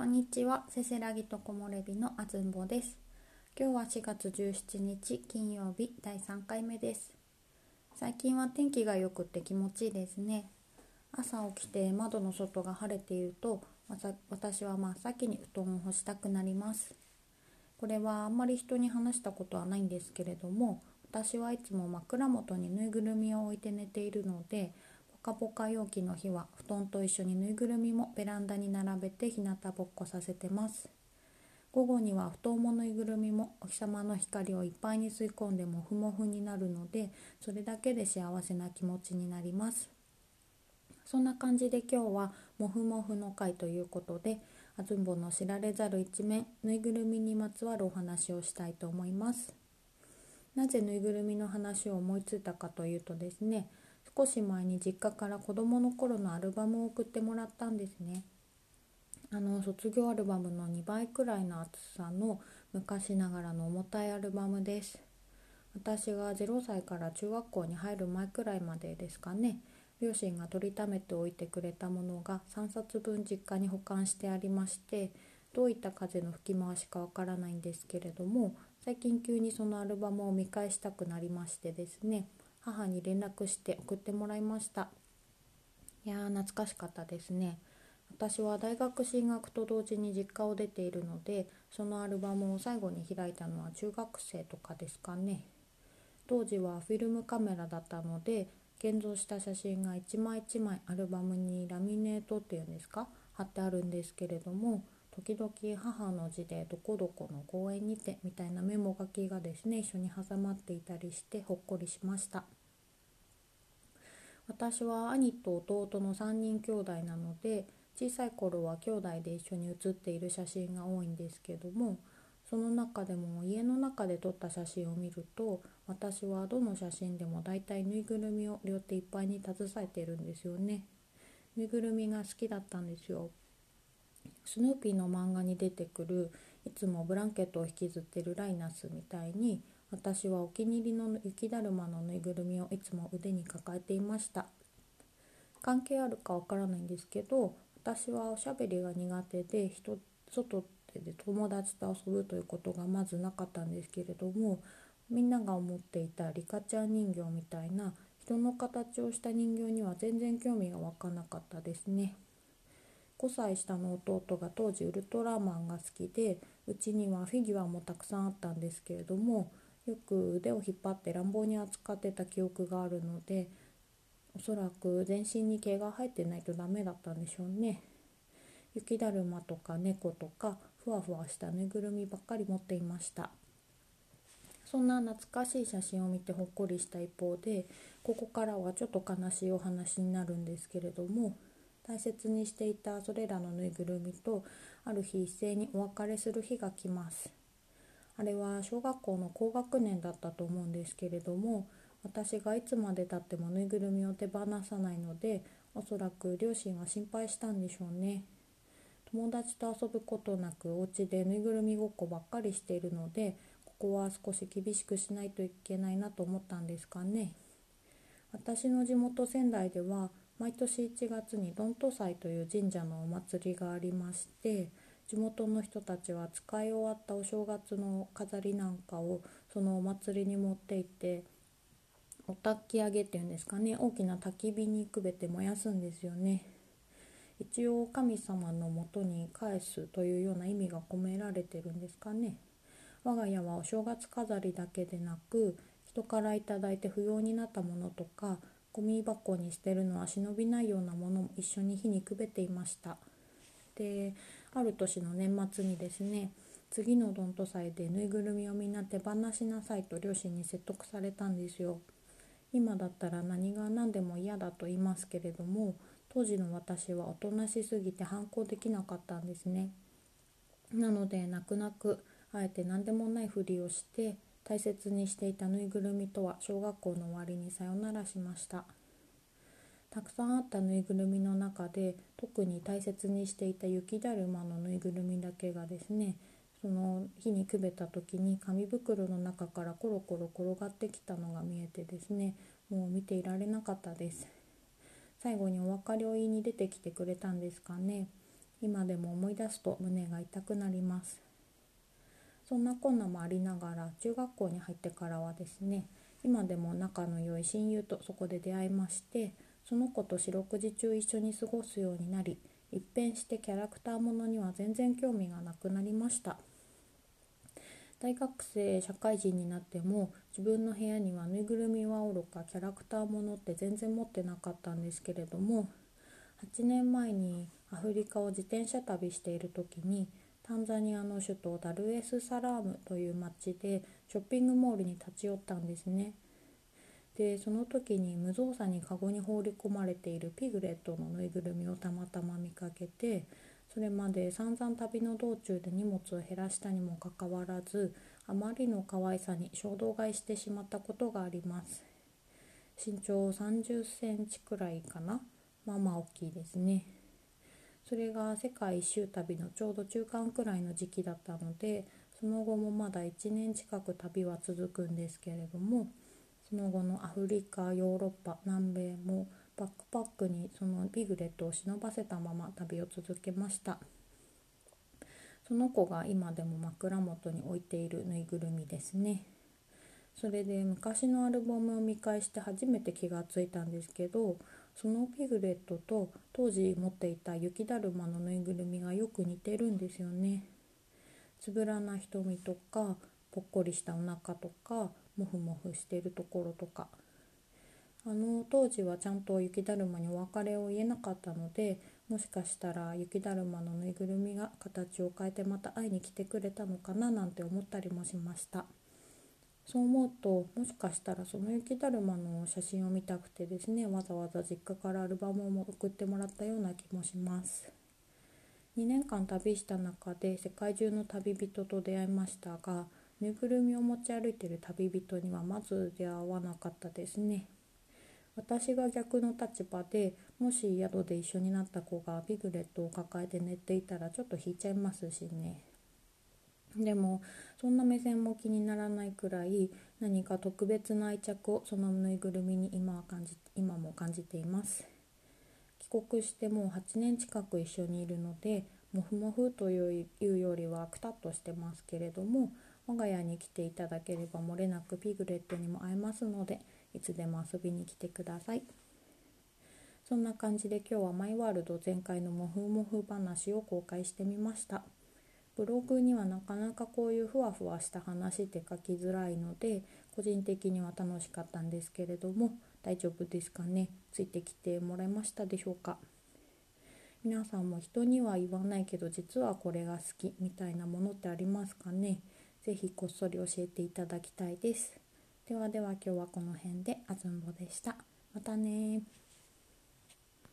こんにちは、せせらぎとこもれびのあずんぼです。今日は4月17日金曜日第3回目です。最近は天気が良くて気持ちいいですね。朝起きて窓の外が晴れていると、私は真っ先に布団を干したくなります。これはあんまり人に話したことはないんですけれども、私はいつも枕元にぬいぐるみを置いて寝ているので、ポカポカ陽気の日は布団と一緒にぬいぐるみもベランダに並べて日向ぼっこさせてます。午後には布団もぬいぐるみもお日様の光をいっぱいに吸い込んでもふもふになるのでそれだけで幸せな気持ちになります。そんな感じで今日はもふもふの会ということであずんぼの知られざる一面ぬいぐるみにまつわるお話をしたいと思います。なぜぬいぐるみの話を思いついたかというとですね少し前に実家から子供の頃のアルバムを送ってもらったんですね。あの卒業アルバムの2倍くらいの厚さの昔ながらの重たいアルバムです。私が0歳から中学校に入る前くらいまでですかね。両親が取りためておいてくれたものが3冊分実家に保管してありましてどういった風の吹き回しかわからないんですけれども最近急にそのアルバムを見返したくなりましてですね。母に連絡して送ってもらいました。いやー懐かしかったですね。私は大学進学と同時に実家を出ているのでそのアルバムを最後に開いたのは中学生とかですかね。当時はフィルムカメラだったので現像した写真が一枚一枚アルバムにラミネートっていうんですか貼ってあるんですけれども時々母の字でどこどこの公園にてみたいなメモ書きがですね一緒に挟まっていたりしてほっこりしました。私は兄と弟の3人兄弟なので小さい頃は兄弟で一緒に写っている写真が多いんですけどもその中でも家の中で撮った写真を見ると私はどの写真でもだいたいぬいぐるみを両手いっぱいに携えてるんですよね。ぬいぐるみが好きだったんですよ。スヌーピーの漫画に出てくるいつもブランケットを引きずってるライナスみたいに私はお気に入りの雪だるまのぬいぐるみをいつも腕に抱えていました関係あるかわからないんですけど私はおしゃべりが苦手で人外で友達と遊ぶということがまずなかったんですけれどもみんなが思っていたリカちゃん人形みたいな人の形をした人形には全然興味が湧かなかったですね。5歳下の弟が当時ウルトラマンが好きでうちにはフィギュアもたくさんあったんですけれどもよく腕を引っ張って乱暴に扱ってた記憶があるのでおそらく全身に毛が生えてないとダメだったんでしょうね。雪だるまとか猫とかふわふわしたぬいぐるみばっかり持っていました。そんな懐かしい写真を見てほっこりした一方でここからはちょっと悲しいお話になるんですけれども大切にしていたそれらのぬいぐるみとある日一斉にお別れする日が来ます。あれは小学校の高学年だったと思うんですけれども私がいつまでたってもぬいぐるみを手放さないのでおそらく両親は心配したんでしょうね。友達と遊ぶことなくお家でぬいぐるみごっこばっかりしているのでここは少し厳しくしないといけないなと思ったんですかね。私の地元仙台では毎年1月にどんと祭という神社のお祭りがありまして地元の人たちは使い終わったお正月の飾りなんかをそのお祭りに持って行ってお焚き上げっていうんですかね大きな焚き火にくべて燃やすんですよね。一応神様のもとに返すというような意味が込められてるんですかね。我が家はお正月飾りだけでなく人から頂いて不要になったものとかゴミ箱に捨てるのは忍びないようなものも一緒に火にくべていました。である年の年末にですね次のどんと祭でぬいぐるみをみんな手放しなさいと両親に説得されたんですよ。今だったら何が何でも嫌だと言いますけれども当時の私はおとなしすぎて反抗できなかったんですね。なので泣く泣くあえて何でもないふりをして大切にしていたぬいぐるみとは小学校の終わりにさよならしました。たくさんあったぬいぐるみの中で特に大切にしていた雪だるまのぬいぐるみだけがですねその火にくべた時に紙袋の中からコロコロ転がってきたのが見えてですねもう見ていられなかったです。最後にお別れを言いに出てきてくれたんですかね。今でも思い出すと胸が痛くなります。そんなこんなもありながら中学校に入ってからはですね今でも仲の良い親友とそこで出会いましてその子と四六時中一緒に過ごすようになり一変してキャラクターものには全然興味がなくなりました大学生社会人になっても自分の部屋にはぬいぐるみはおろかキャラクターものって全然持ってなかったんですけれども8年前にアフリカを自転車旅している時にタンザニアの首都ダルエスサラームという町でショッピングモールに立ち寄ったんですね。でその時に無造作にカゴに放り込まれているピグレットのぬいぐるみをたまたま見かけてそれまで散々旅の道中で荷物を減らしたにもかかわらずあまりの可愛さに衝動買いしてしまったことがあります。身長30センチくらいかな。まあまあ大きいですね。それが世界一周旅のちょうど中間くらいの時期だったのでその後もまだ1年近く旅は続くんですけれどもその後のアフリカヨーロッパ南米もバックパックにそのピグレットを忍ばせたまま旅を続けました。その子が今でも枕元に置いているぬいぐるみですね。それで昔のアルバムを見返して初めて気がついたんですけどそのピグレットと当時持っていた雪だるまのぬいぐるみがよく似てるんですよね。つぶらな瞳とかぽっこりしたお腹とかモフモフしてるところとか。あの当時はちゃんと雪だるまにお別れを言えなかったのでもしかしたら雪だるまのぬいぐるみが形を変えてまた会いに来てくれたのかななんて思ったりもしました。そう思うともしかしたらその雪だるまの写真を見たくてですねわざわざ実家からアルバムを送ってもらったような気もします。2年間旅した中で世界中の旅人と出会いましたがぬいぐるみを持ち歩いてる旅人にはまず出会わなかったですね。私が逆の立場でもし宿で一緒になった子がビグレットを抱えて寝ていたらちょっと引いちゃいますしね。でもそんな目線も気にならないくらい何か特別な愛着をそのぬいぐるみに今は感じ今も感じています。帰国してもう8年近く一緒にいるのでモフモフというよりはくたっとしてますけれども我が家に来ていただければ漏れなくピグレットにも会えますのでいつでも遊びに来てください。そんな感じで今日はマイワールド全開のモフモフ話を公開してみました。ブログにはなかなかこういうふわふわした話って書きづらいので個人的には楽しかったんですけれども大丈夫ですかね？ついてきてもらえましたでしょうか？皆さんも人には言わないけど実はこれが好きみたいなものってありますかね？ぜひこっそり教えていただきたいです。ではでは今日はこの辺であずんぼでした。またね